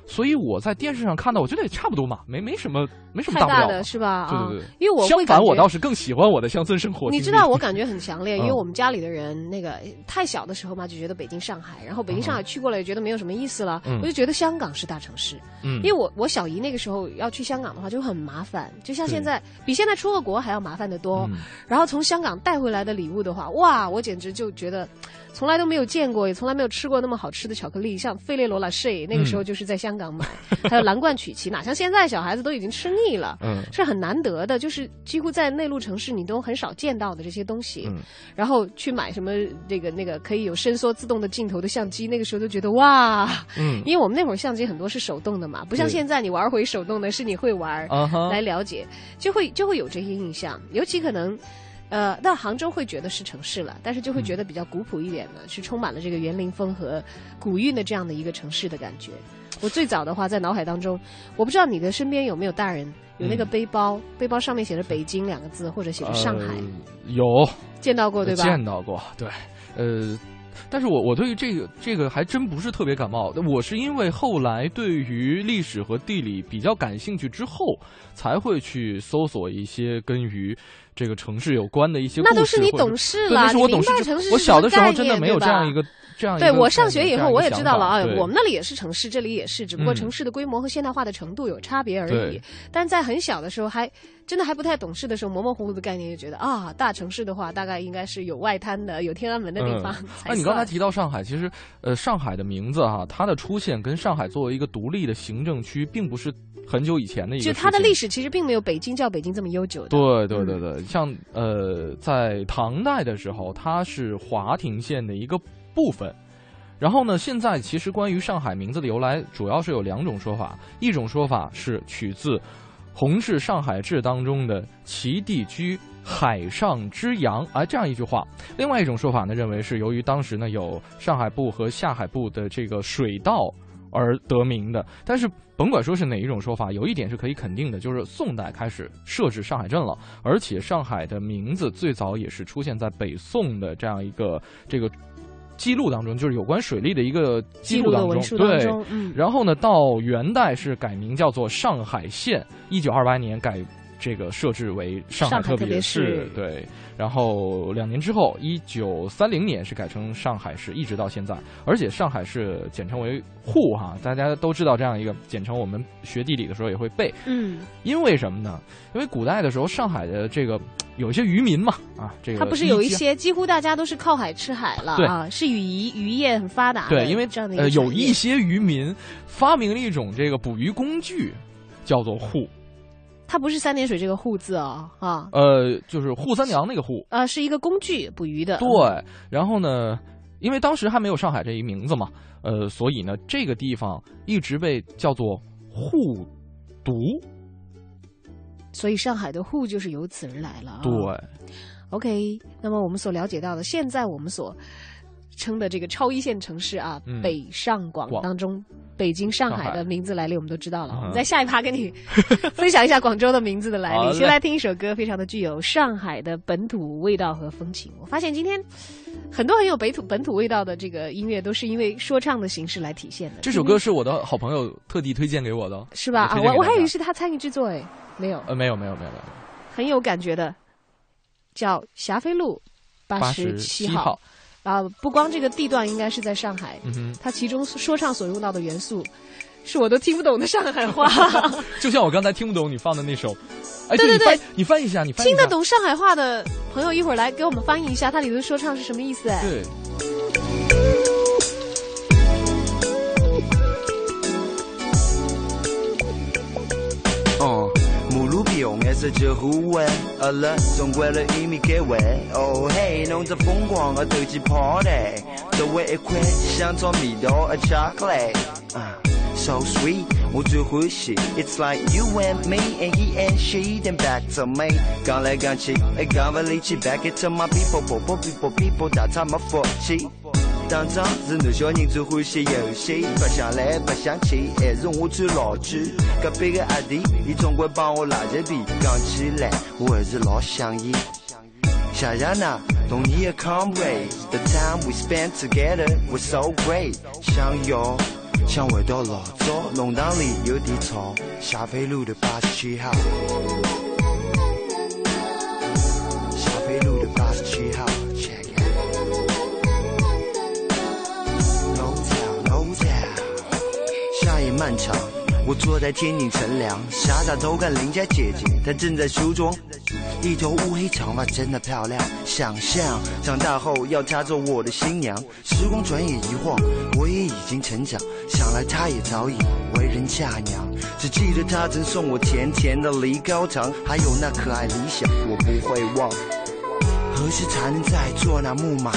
所以我在电视上看到，我觉得也差不多嘛，没没什么没什么太大大不了的。是吧？啊对对对，因为我会相反，我倒是更喜欢我的乡村生活。你知道我感觉很强烈，<laughs> 因为嗯我们家里的人那个太小的时候嘛，就觉得北京、上海，然后北京、上海去过了也觉得没有什么意思了，嗯我就觉得香港是大城市。嗯，因为我我小姨那个时候要去香港的话就很麻烦，就像现在比现在出个国还要麻烦得多。嗯然后从香港带回来的礼物的话，哇，我简直就觉得从来都没有见过，也从来没有吃过那么好吃的巧克力，像费列罗拉 h 那个时候就是在香香港买，还有蓝罐曲奇，哪像现在小孩子都已经吃腻了，嗯是很难得的，就是几乎在内陆城市你都很少见到的这些东西。嗯然后去买什么这个那个可以有伸缩自动的镜头的相机，那个时候就觉得哇，嗯因为我们那会儿相机很多是手动的嘛，不像现在你玩回手动的，是你会玩。来了解，就会就会有这些印象，尤其可能。呃，那杭州会觉得是城市了，但是就会觉得比较古朴一点的，是充满了这个园林风和古韵的这样的一个城市的感觉。我最早的话在脑海当中，我不知道你的身边有没有大人有那个嗯背包，背包上面写着北京两个字，或者写着上海，呃有见到过对吧？见到过，对，呃。但是我我对于这个这个还真不是特别感冒，我是因为后来对于历史和地理比较感兴趣之后，才会去搜索一些跟于这个城市有关的一些故事。那都是你懂事，了，那是我懂事城市我小的时候真的没有这样一个这样对我上学以后，我也知道了啊，我们那里也是城市，这里也是，只不过嗯城市的规模和现代化的程度有差别而已对。但在很小的时候，还真的还不太懂事的时候，模模糊糊的概念就觉得啊，大城市的话，大概应该是有外滩的、有天安门的地方。那你刚才提到上海，其实呃，上海的名字哈、它的出现跟上海作为一个独立的行政区，并不是很久以前的一个就。它的历史其实并没有北京叫北京这么悠久的。对对对嗯对，像呃，在唐代的时候，它是华亭县的一个部分。然后呢，现在其实关于上海名字的由来，主要是有两种说法。一种说法是取自《洪氏上海志》当中的“其地居海上之阳”啊这样一句话。另外一种说法呢，认为是由于当时呢有上海部和下海部的这个水道而得名的。但是甭管说是哪一种说法，有一点是可以肯定的，就是宋代开始设置上海镇了，而且上海的名字最早也是出现在北宋的这样一个这个记录当中，就是有关水利的一个记记录当中。对，嗯，然后呢，到元代是改名叫做上海县，一九二八年改这个设置为上海特别市市，对。然后两年之后，一九三零年是改成上海市，一直到现在。而且上海市简称为沪哈，大家都知道这样一个简称，我们学地理的时候也会背。嗯，因为什么呢？因为古代的时候，上海的这个有一些渔民嘛，啊，这个它不是有一些几乎大家都是靠海吃海了啊，是渔渔业很发达的。对，因为这样的一个呃有一些渔民发明了一种这个捕鱼工具，叫做沪。它不是三点水这个户字哦，啊，呃，就是扈三娘那个扈，呃，是一个工具捕鱼的。对。然后呢，因为当时还没有上海这一名字嘛，呃，所以呢，这个地方一直被叫做沪渎。所以上海的沪就是由此而来了、啊。对，OK，那么我们所了解到的，现在我们所称的这个超一线城市啊，嗯北上广广当中，北京、上海的名字来历我们都知道了。嗯我们在下一趴跟你分享一下广州的名字的来历。先来听一首歌，非常的具有上海的本土味道和风情。我发现今天很多很有北土本土味道的这个音乐，都是因为说唱的形式来体现的。这首歌是我的好朋友特地推荐给我的，是吧？啊，我我还以为是他参与制作哎，没有，呃，没有没有没有没有，很有感觉的，叫霞飞路八八十七号。啊，不光这个地段应该是在上海，它其中说唱所用到的元素，是我都听不懂的上海话。<laughs> 就像我刚才听不懂你放的那首，哎，对对对你翻译一下，你翻译听一下得懂上海话的朋友，一会儿来给我们翻译一下，它里头说唱是什么意思？哎，对。用颜色去互为，饿了总为了玉米给喂。哦嘿，弄着疯狂的投机 party，作为一块香草味道的巧克力。啊，so sweet，我最欢喜。It's like you and me and he and she then back to me。讲来讲去，哎，讲不离去，back it to my people，people people people，打他们福气。当仗是男小人最欢喜游戏，白相来白相去，还是我最老句。隔壁个阿弟，伊总归帮我拉着皮，讲起来我还是老想伊。想想那童年的 comrade，the time we spent together was so great。想要想回到老早，弄堂里有点吵，霞飞路的八十七号。霞飞路的八十七号，check it。No town, no town。夏夜漫长，我坐在天顶乘凉，傻傻偷看邻家姐姐，她正在梳妆。一头乌黑长发真的漂亮。想象长大后要她做我的新娘。时光转眼一晃，我也已经成长。想来她也早已为人嫁娘。只记得她曾送我甜甜的梨膏糖，还有那可爱理想，我不会忘。何时才能再做那木马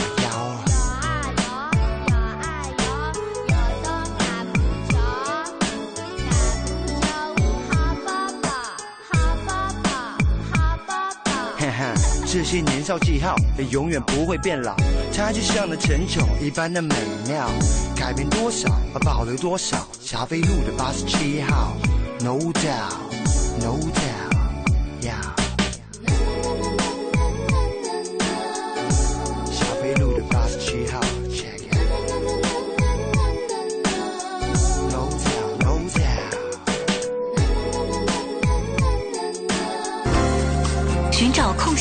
这些年少记号也永远不会变老，它就像那陈酒一般的美妙。改变多少，保留多少。霞飞路的八十七号，No doubt，No doubt。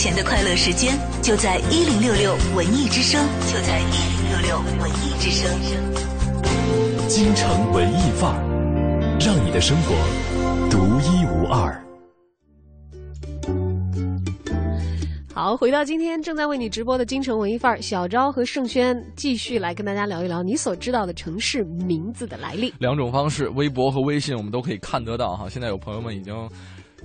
闲的快乐时间，就在一零六六文艺之声，就在一零六六文艺之声。京城文艺范儿，让你的生活独一无二。好，回到今天正在为你直播的京城文艺范儿，小昭和盛轩继续来跟大家聊一聊你所知道的城市名字的来历。两种方式，微博和微信我们都可以看得到哈。现在有朋友们已经，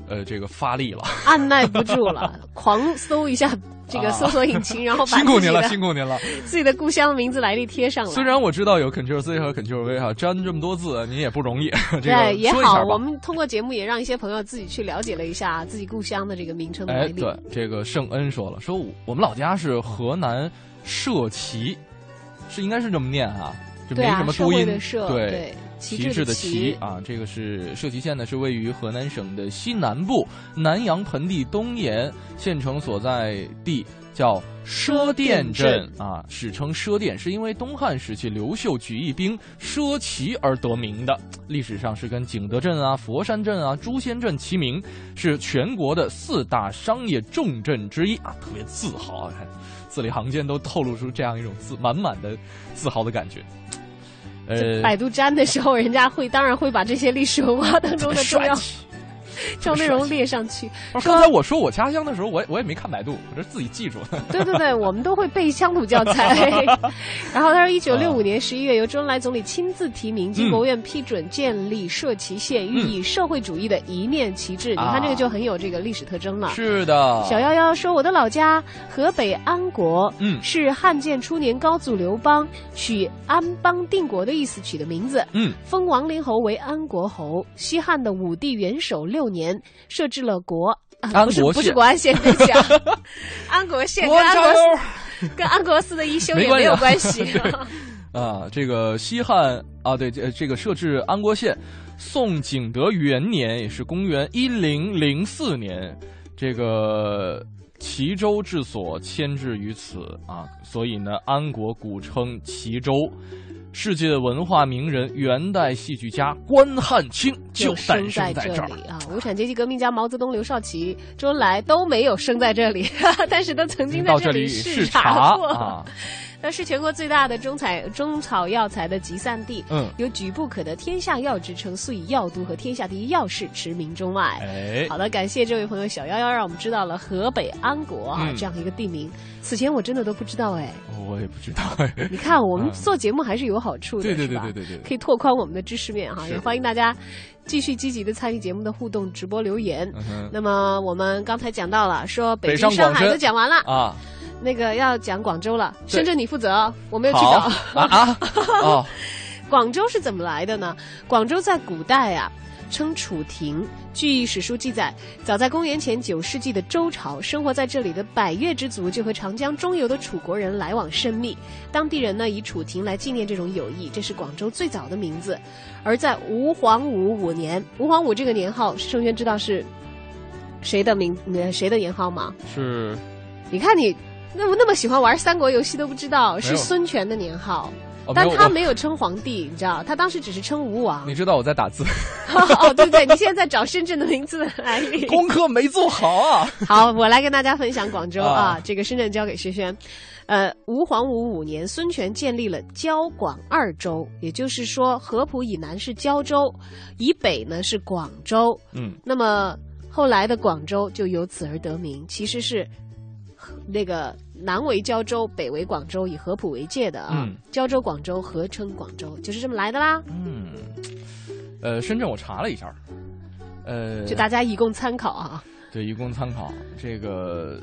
呃，这个发力了，<laughs> 按耐不住了，狂搜一下这个搜索引擎，然后 <laughs> 把辛苦您了，辛苦您了。自己的故乡的名字来历贴上了。虽然我知道有 Ctrl C 和 Ctrl V 哈，粘这么多字您也不容易。<laughs> 这个对也好，我们通过节目也让一些朋友自己去了解了一下自己故乡的这个名称的来哎，历。对，这个圣恩说了，说我我们老家是河南社旗，是应该是这么念啊，就没什么读音。对对旗旗帜的旗旗啊，这个是社旗县呢，是位于河南省的西南部南阳盆地东沿，县城所在地叫赊店镇啊，史称赊店，是因为东汉时期刘秀举义兵赊旗而得名的。历史上是跟景德镇啊、佛山镇啊、朱仙镇齐名，是全国的四大商业重镇之一啊，特别自豪啊！字里行间都透露出这样一种自满满的自豪的感觉。呃，百度粘的时候，人家会当然会把这些历史文化当中的重要帅气重要内容列上去。刚才我说我家乡的时候，我也我也没看百度，我这自己记住的。对对对，我们都会背乡土教材。<laughs> <laughs> 然后他说，一九六五年十一月，由周恩来总理亲自提名，经国务院批准建立社旗县，寓意社会主义的一面旗帜。你看这个就很有这个历史特征了。是的，小夭夭说：“我的老家河北安国，嗯是汉建初年高祖刘邦取安邦定国的意思取的名字，嗯，封王陵侯为安国侯。西汉的武帝元首六年，设置了国。”啊、不是安国不是国安县，对不起啊，<laughs> 安国县跟安国 <laughs> 跟安国寺的一休也没有关系。<laughs> 啊！这个西汉啊，对，这这个设置安国县，宋景德元年，也是公元一零零四年，这个齐州治所迁至于此啊，所以呢，安国古称齐州。世界文化名人、元代戏剧家关汉卿就诞生生在这里啊！无产阶级革命家毛泽东、刘少奇、周恩来都没有生在这里，<laughs> 但是都曾经在这里视视察过。啊，那是全国最大的中采中草药材的集散地，嗯，有“举步可得天下药”之称，素以药都和天下第一药市驰名中外。哎，好的，感谢这位朋友小幺幺，让我们知道了河北安国啊、嗯这样一个地名。此前我真的都不知道哎。我也不知道哎。<laughs> 你看，我们嗯做节目还是有好处的，对对对对对对，可以拓宽我们的知识面哈，也欢迎大家继续积极的参与节目的互动直播留言。嗯那么我们刚才讲到了，说北北京、上海都讲完了，啊，那个要讲广州了，深圳你负责哦，我没有去好找。啊啊 <laughs> 哦，广州是怎么来的呢？广州在古代啊。称楚庭。据史书记载，早在公元前九世纪的周朝，生活在这里的百越之族就和长江中游的楚国人来往甚密。当地人呢以楚庭来纪念这种友谊，这是广州最早的名字。而在吴黄武五年，吴黄武这个年号，盛轩知道是谁的名呃谁的年号吗？是你看你那么那么喜欢玩三国游戏都不知道，是孙权的年号。哦，但他没有称皇帝，你知道，他当时只是称吴王。你知道我在打字，<laughs> 哦，对不对？你现在在找深圳的名字的来历。功课没做好啊。<laughs> 好，我来跟大家分享广州啊，啊这个深圳交给轩轩。呃，吴黄武五年，孙权建立了交广二州，也就是说，合浦以南是交州，以北呢是广州。嗯，那么后来的广州就由此而得名，其实是 <laughs> 那个南为胶州，北为广州，以合浦为界的啊。嗯胶州、广州合称广州，就是这么来的啦。嗯，呃，深圳我查了一下，呃，就大家以供参考啊。对，以供参考。这个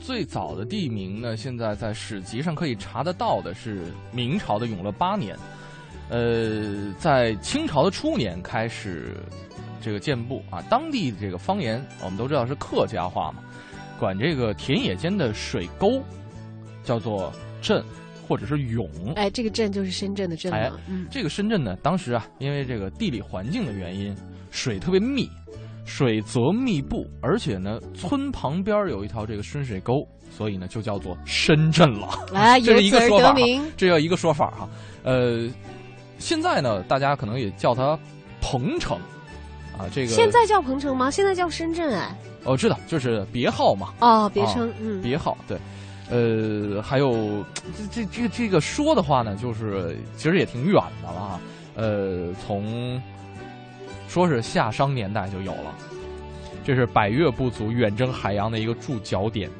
最早的地名呢，现在在史籍上可以查得到的是明朝的永乐八年，呃，在清朝的初年开始这个建部啊，当地这个方言我们都知道是客家话嘛，管这个田野间的水沟叫做镇或者是涌。哎，这个镇就是深圳的镇哎。嗯，这个深圳呢，当时啊，因为这个地理环境的原因，水特别密，水泽密布，而且呢，村旁边有一条这个深水沟，所以呢，就叫做深圳了。哎，<laughs> 这是一个说法。这叫一个说法哈。呃，现在呢，大家可能也叫它鹏城啊，这个现在叫鹏城吗？现在叫深圳哎。哦知道，就是别号嘛，哦，别啊称，嗯，别号对。呃，还有这这这这个说的话呢，就是其实也挺远的了啊。呃，从说是夏商年代就有了，这是百越部族远征海洋的一个驻脚点。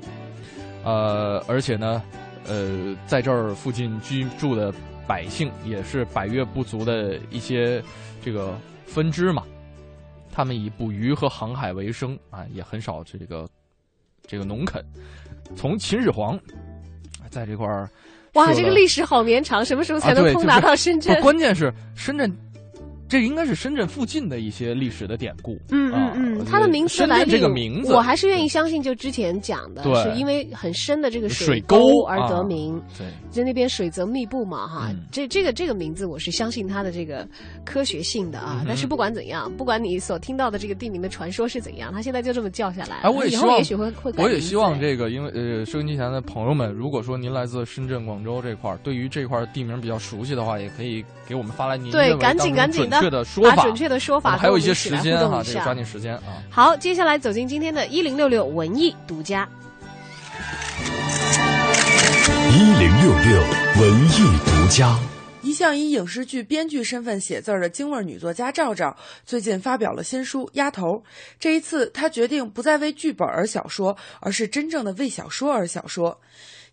呃，而且呢，呃，在这儿附近居住的百姓也是百越部族的一些这个分支嘛，他们以捕鱼和航海为生啊，也很少这个这个农垦。从秦始皇在这块儿哇，这个历史好绵长，什么时候才能通达到深圳？不，关键是深圳，这应该是深圳附近的一些历史的典故。嗯啊嗯嗯，它的名字来历，这个名字，我还是愿意相信，就之前讲的，对是因为很深的这个水沟沟而得啊名。对在那边水泽密布嘛，哈，嗯这这个这个名字我是相信它的这个科学性的啊。但是不管怎样，不管你所听到的这个地名的传说是怎样，它现在就这么叫下来。哎我也希望以后也许会会改我也希望这个，因为呃，收音机前的朋友们，如果说您来自深圳、广州这块儿，对于这块儿地名比较熟悉的话，也可以给我们发来您对赶紧赶紧的准确的说法，把准确的说法还有一些时间哈，这个抓紧时间啊。好，接下来走进今天的一零六六文艺独家。一零六六文艺独家。一向以影视剧编剧身份写字儿的京味儿女作家赵赵，最近发表了新书《丫头》。这一次，她决定不再为剧本而小说，而是真正的为小说而小说。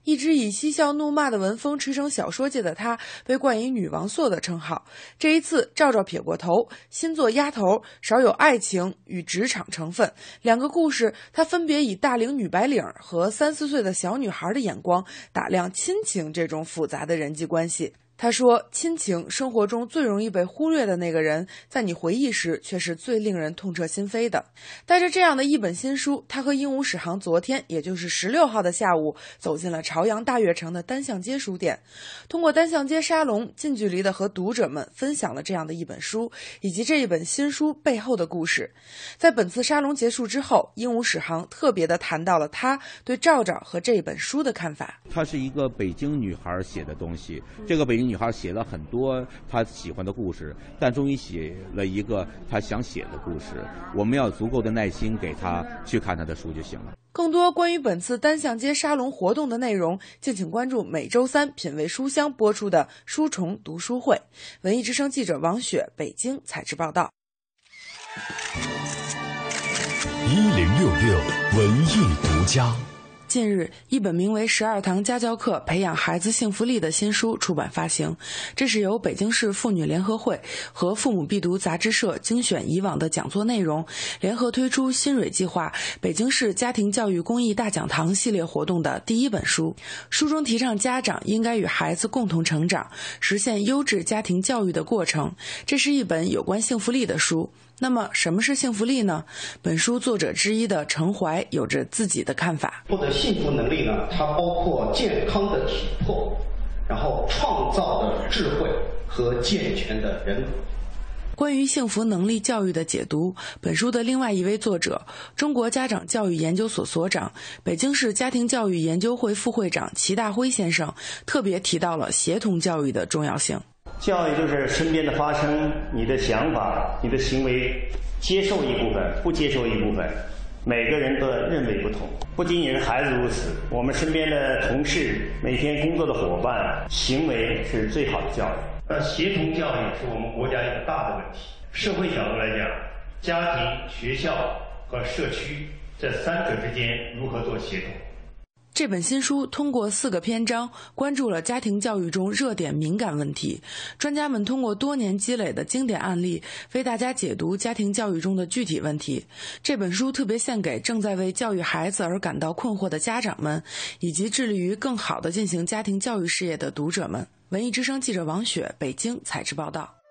一直以嬉笑怒骂的文风驰骋小说界的她，被冠以“女王座”的称号。这一次，赵赵撇过头，新作《丫头》少有爱情与职场成分，两个故事，他分别以大龄女白领和三四岁的小女孩的眼光，打量亲情这种复杂的人际关系。他说：“亲情，生活中最容易被忽略的那个人，在你回忆时却是最令人痛彻心扉的。”带着这样的一本新书，他和鹦鹉史航昨天，也就是十六号的下午，走进了朝阳大悦城的单向街书店，通过单向街沙龙，近距离的和读者们分享了这样的一本书，以及这一本新书背后的故事。在本次沙龙结束之后，鹦鹉史航特别的谈到了他对赵赵和这本书的看法。他是一个北京女孩写的东西。这个北京女孩写了很多她喜欢的故事，但终于写了一个她想写的故事。我们要足够的耐心给她去看她的书就行了。更多关于本次单向街沙龙活动的内容，敬请关注每周三品味书香播出的书虫读书会。文艺之声记者王雪北京采制报道。一零六六文艺独家。近日，一本名为《十二堂家教课：培养孩子幸福力》的新书出版发行。这是由北京市妇女联合会和父母必读杂志社精选以往的讲座内容，联合推出新蕊计划北京市家庭教育公益大讲堂系列活动的第一本书。书中提倡家长应该与孩子共同成长，实现优质家庭教育的过程。这是一本有关幸福力的书。那么，什么是幸福力呢？本书作者之一的陈怀有着自己的看法。获得幸福能力呢，它包括健康的体魄，然后创造的智慧和健全的人格。关于幸福能力教育的解读，本书的另外一位作者，中国家长教育研究所所长、北京市家庭教育研究会副会长齐大辉先生特别提到了协同教育的重要性。教育就是身边的发生，你的想法、你的行为，接受一部分，不接受一部分，每个人的认为不同。不仅仅是孩子如此，我们身边的同事、每天工作的伙伴，行为是最好的教育。那协同教育是我们国家一个大的问题。社会角度来讲，家庭、学校和社区这三者之间如何做协同。这本新书通过四个篇章，关注了家庭教育中热点敏感问题。专家们通过多年积累的经典案例，为大家解读家庭教育中的具体问题。这本书特别献给正在为教育孩子而感到困惑的家长们，以及致力于更好地进行家庭教育事业的读者们。文艺之声记者王雪，北京采制报道。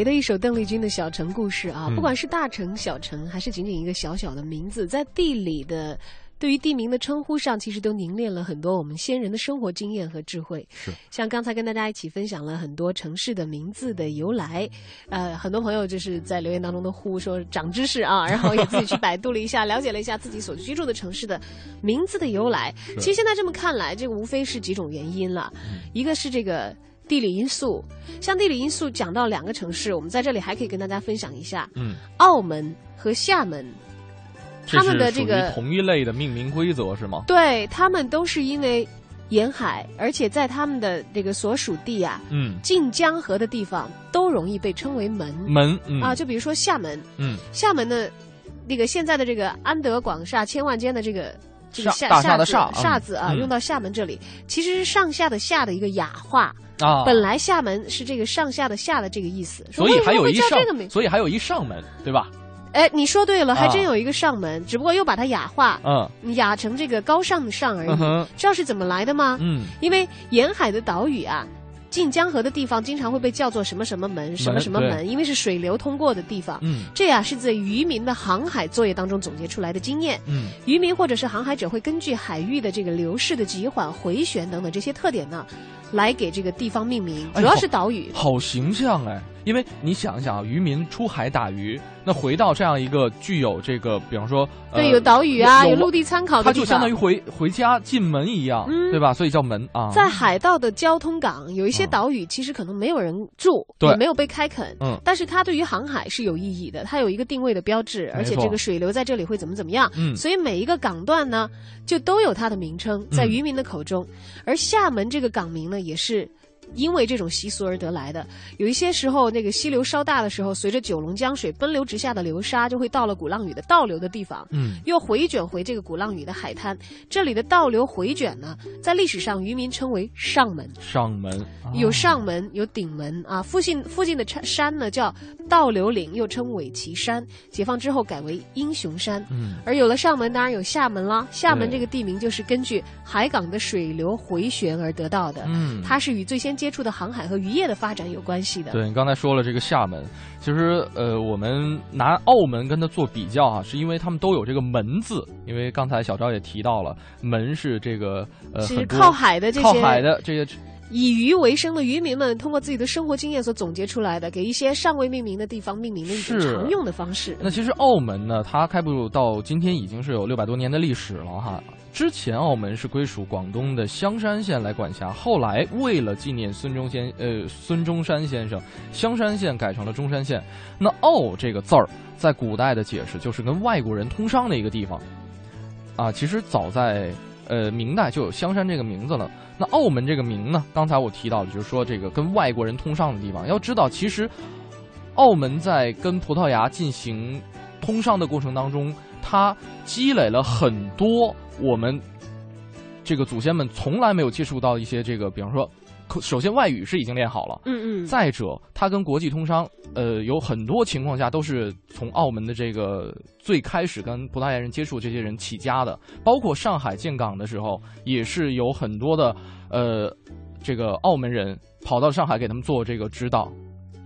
久违的一首邓丽君的《小城故事》啊，嗯不管是大城、小城，还是仅仅一个小小的名字，在地理的对于地名的称呼上，其实都凝练了很多我们先人的生活经验和智慧。是像刚才跟大家一起分享了很多城市的名字的由来，呃，很多朋友就是在留言当中都呼说长知识啊，然后也自己去百度了一下，了解了一下自己所居住的城市的名字的由来。其实现在这么看来，这个无非是几种原因了，一个是这个。地理因素，像地理因素讲到两个城市，我们在这里还可以跟大家分享一下，嗯，澳门和厦门，他们的这个于同一类的命名规则是吗？对他们都是因为沿海，而且在他们的这个所属地啊，嗯，近江河的地方都容易被称为门。门嗯。啊，就比如说厦门，嗯，厦门的那个现在的这个安德广厦千万间的这个。这个下下的厦嗯。厦字啊，嗯。用到厦门这里，其实是上下的下的一个雅化啊。本来厦门是这个上下的下的这个意思，所以还有一上所以还有一上门，对吧？哎，你说对了，还啊真有一个上门，只不过又把它雅化，嗯，雅成这个高尚的上而已。知道是怎么来的吗？嗯，因为沿海的岛屿啊，近江河的地方经常会被叫做什么什么门、什么什么门，因为是水流通过的地方。嗯这呀是在渔民的航海作业当中总结出来的经验。嗯，渔民或者是航海者会根据海域的这个流势的急缓、回旋等等这些特点呢，来给这个地方命名，哎主要是岛屿。好形象哎！因为你想一想啊，渔民出海打鱼，那回到这样一个具有这个，比方说，呃对，有岛屿啊，有有陆地参考的地方。它就相当于回回家进门一样，嗯对吧？所以叫门啊。在海盗的交通港，有一些岛屿其实可能没有人住，对也没有被开垦，嗯但是它对于航海是有意义的，它有一个定位的标志，而且这个水流在这里会怎么怎么样，嗯所以每一个港段呢，就都有它的名称，在嗯渔民的口中，而厦门这个港名呢，也是。因为这种习俗而得来的。有一些时候，那个溪流稍大的时候，随着九龙江水奔流直下的流沙，就会到了鼓浪屿的倒流的地方，嗯，又回卷回这个鼓浪屿的海滩。这里的倒流回卷呢，在历史上渔民称为上门。上门啊有上门，有顶门啊。附近附近的山山呢叫倒流岭，又称尾岐山。解放之后改为英雄山。嗯而有了上门，当然有厦门啦。厦门这个地名就是根据海港的水流回旋而得到的。嗯它是与最先接触的航海和渔业的发展有关系的。对你刚才说了这个厦门，其实呃，我们拿澳门跟它做比较啊，是因为他们都有这个门字，因为刚才小昭也提到了，门是这个呃是靠海的这些靠海的这些以渔为生的渔民们通过自己的生活经验所总结出来的，给一些尚未命名的地方命名的一种常用的方式。那其实澳门呢，它开埠到今天已经是有六百多年的历史了哈。之前澳门是归属广东的香山县来管辖，后来为了纪念孙中先呃孙中山先生，香山县改成了中山县。那澳这个字儿在古代的解释就是跟外国人通商的一个地方啊。其实早在呃明代就有香山这个名字了。那澳门这个名呢，刚才我提到了，就是说这个跟外国人通商的地方。要知道，其实澳门在跟葡萄牙进行通商的过程当中，它积累了很多我们这个祖先们从来没有接触到一些这个，比方说，首先外语是已经练好了，嗯嗯。再者，它跟国际通商，呃，有很多情况下都是从澳门的这个最开始跟葡萄牙人接触这些人起家的，包括上海建港的时候，也是有很多的呃这个澳门人跑到上海给他们做这个指导。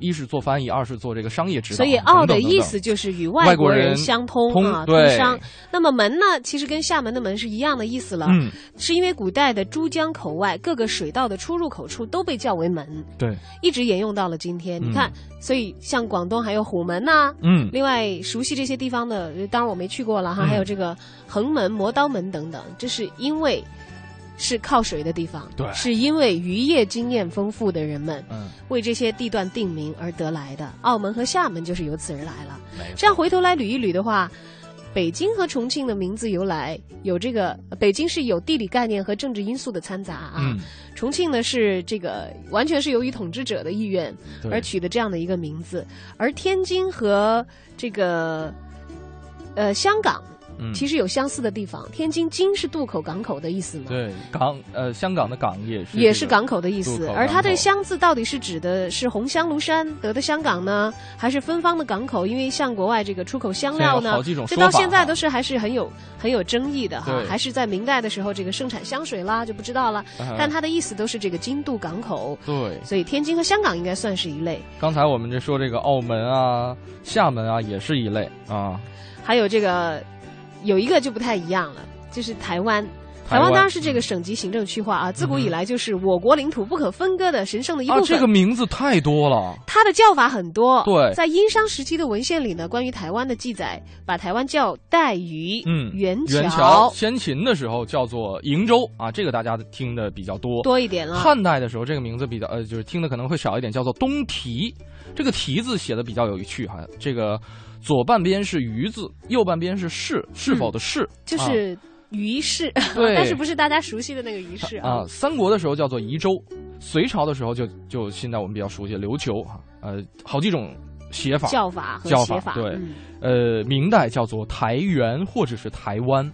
一是做翻译，二是做这个商业指导。所以“澳”的意思就是与外国人相通通啊，通商。那么“门”呢，其实跟厦门的“门”是一样的意思了。嗯，是因为古代的珠江口外各个水道的出入口处都被叫为门，对，一直沿用到了今天。嗯你看，所以像广东还有虎门呐、嗯另外熟悉这些地方的，呃当然我没去过了哈，嗯还有这个横门、磨刀门等等，这是因为。是靠水的地方，对是因为渔业经验丰富的人们，嗯，为这些地段定名而得来的。澳门和厦门就是由此而来了。这样回头来捋一捋的话，北京和重庆的名字由来有这个，北京是有地理概念和政治因素的掺杂啊。嗯重庆呢是这个完全是由于统治者的意愿而取的这样的一个名字，而天津和这个呃香港。嗯其实有相似的地方，天津津是渡口港口的意思嘛，对港呃香港的港也是也是港口的意思。而它这个“香”字到底是指的是红香庐山得的香港呢，还是芬芳的港口？因为像国外这个出口香料呢这到现在都是还是很有很有争议的哈。还是在明代的时候，这个盛产香水啦就不知道了啊。但它的意思都是这个京渡港口，对。所以天津和香港应该算是一类。刚才我们这说这个澳门啊、厦门啊，也是一类啊。还有这个有一个就不太一样了，就是台湾。台台湾湾当然是这个省级行政区划啊，自古以来就是我国领土不可分割的神圣的一部啊，分。这个名字太多了。它的叫法很多，对在殷商时期的文献里呢，关于台湾的记载，把台湾叫带鱼、嗯，元元桥先秦的时候叫做瀛州啊，这个大家听的比较多，多一点了。汉代的时候，这个名字比较呃，就是听的可能会少一点，叫做东提。这个提字写的比较有趣哈，这个左半边是鱼字，右半边是是是否的是，啊就是于氏，<laughs> 对。但是不是大家熟悉的那个于氏啊？啊，三国的时候叫做宜州，隋朝的时候就就现在我们比较熟悉的琉球哈，呃，好几种写法叫法和叫写法对，嗯。呃，明代叫做台原或者是台湾，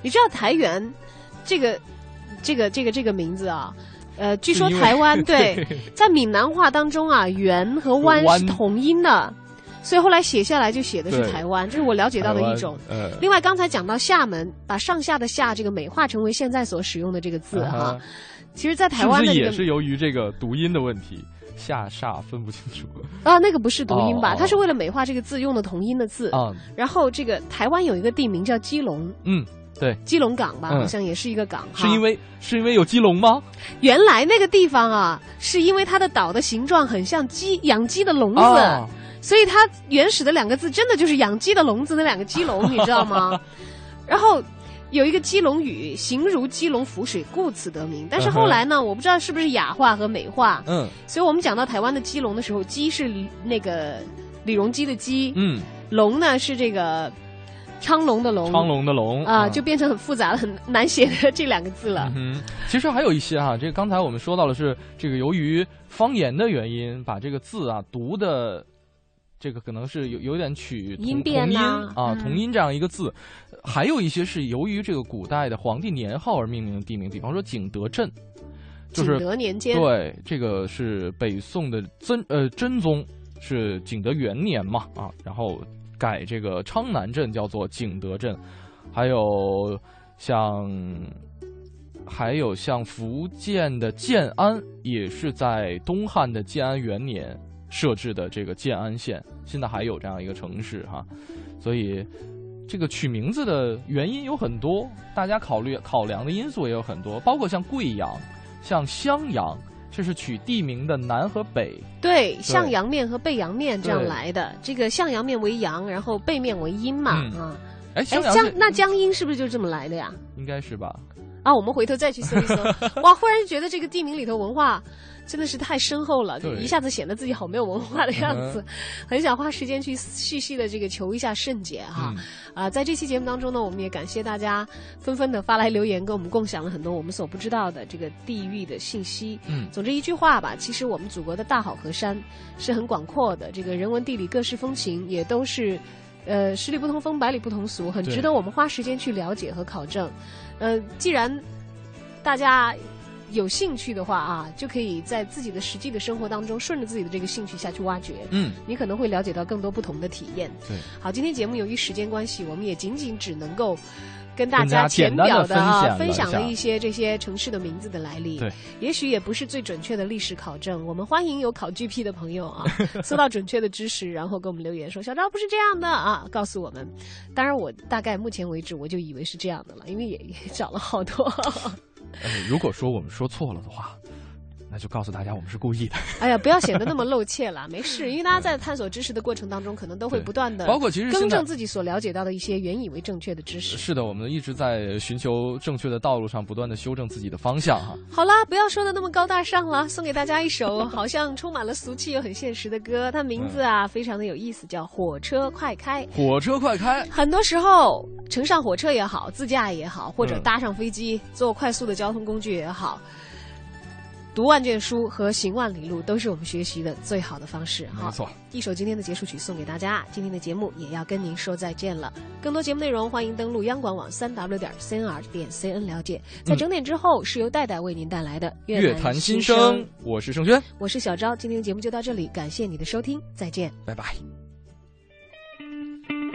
你知道台原这个这个这个这个名字啊？呃，据说台湾 <laughs> 对在闽南话当中啊，原和湾湾是同音的，所以后来写下来就写的是台湾，这是我了解到的一种。呃，另外，刚才讲到厦门，把上下的下这个美化成为现在所使用的这个字哈。啊其实，在台湾的这个也是由于这个读音的问题，下煞分不清楚啊，那个不是读音吧？哦它是为了美化这个字用的同音的字。啊？然后，这个台湾有一个地名叫基隆，嗯，对，基隆港吧，嗯好像也是一个港。是因为是因为有基隆吗？原来那个地方啊，是因为它的岛的形状很像鸡养鸡的笼子。啊所以它原始的两个字真的就是养鸡的笼子那两个鸡笼，<laughs> 你知道吗？然后有一个鸡笼语，形如鸡笼浮水，故此得名。但是后来呢，我不知道是不是雅化和美化，嗯所以我们讲到台湾的鸡笼的时候，鸡是那个李荣基的鸡，嗯，龙呢是这个昌隆的隆，昌隆的隆啊，就变成很复杂的、很难写的这两个字了。嗯，其实还有一些哈，这个刚才我们说到的是这个由于方言的原因，把这个字啊读的。这个可能是有有点取音变音啊，同音这样一个字，还有一些是由于这个古代的皇帝年号而命名的地名，比方说景德镇，就是景德年间，对，这个是北宋的真呃真宗是景德元年嘛啊，然后改这个昌南镇叫做景德镇，还有像还有像福建的建安，也是在东汉的建安元年。设置的这个建安县，现在还有这样一个城市哈，所以这个取名字的原因有很多，大家考虑考量的因素也有很多，包括像贵阳、像襄阳，这是取地名的南和北。对，向阳面和背阳面这样来的，这个向阳面为阳，然后背面为阴嘛啊。哎，江那江阴是不是就这么来的呀？应该是吧。啊，我们回头再去搜一搜。<laughs> 哇，忽然觉得这个地名里头文化。真的是太深厚了，就一下子显得自己好没有文化的样子，<laughs> 很想花时间去细细的这个求一下圣解哈。啊，在这期节目当中呢，我们也感谢大家纷纷的发来留言，跟我们共享了很多我们所不知道的这个地域的信息。嗯，总之一句话吧，其实我们祖国的大好河山是很广阔的，这个人文地理各式风情也都是，呃，十里不同风，百里不同俗，很值得我们花时间去了解和考证。呃，既然大家。有兴趣的话啊，就可以在自己的实际的生活当中，顺着自己的这个兴趣下去挖掘。嗯，你可能会了解到更多不同的体验。对，好，今天节目由于时间关系，我们也仅仅只能够跟大家浅表的啊分享了一些这些城市的名字的来历。对，也许也不是最准确的历史考证。我们欢迎有考 GP 的朋友啊，<laughs> 搜到准确的知识，然后给我们留言说小赵不是这样的啊，告诉我们。当然，我大概目前为止我就以为是这样的了，因为也也找了好多。呃，如果说我们说错了的话，那就告诉大家我们是故意的。哎呀，不要显得那么露怯了，没事，因为大家在探索知识的过程当中，可能都会不断的，包括其实更正自己所了解到的一些原以为正确的知识。是的，我们一直在寻求正确的道路上，不断的修正自己的方向哈。好啦，不要说的那么高大上了，送给大家一首好像充满了俗气又很现实的歌，它名字啊非常的有意思，叫《火车快开》。火车快开，很多时候乘上火车也好，自驾也好，或者搭上飞机坐快速的交通工具也好。读万卷书和行万里路都是我们学习的最好的方式。没错，一首今天的结束曲送给大家。今天的节目也要跟您说再见了。更多节目内容，欢迎登录央广网三 w 点 cnr 点 cn 了解。在整点之后，是由戴戴为您带来的乐坛新生。我是盛轩，我是小昭。今天的节目就到这里，感谢你的收听，再见，拜拜。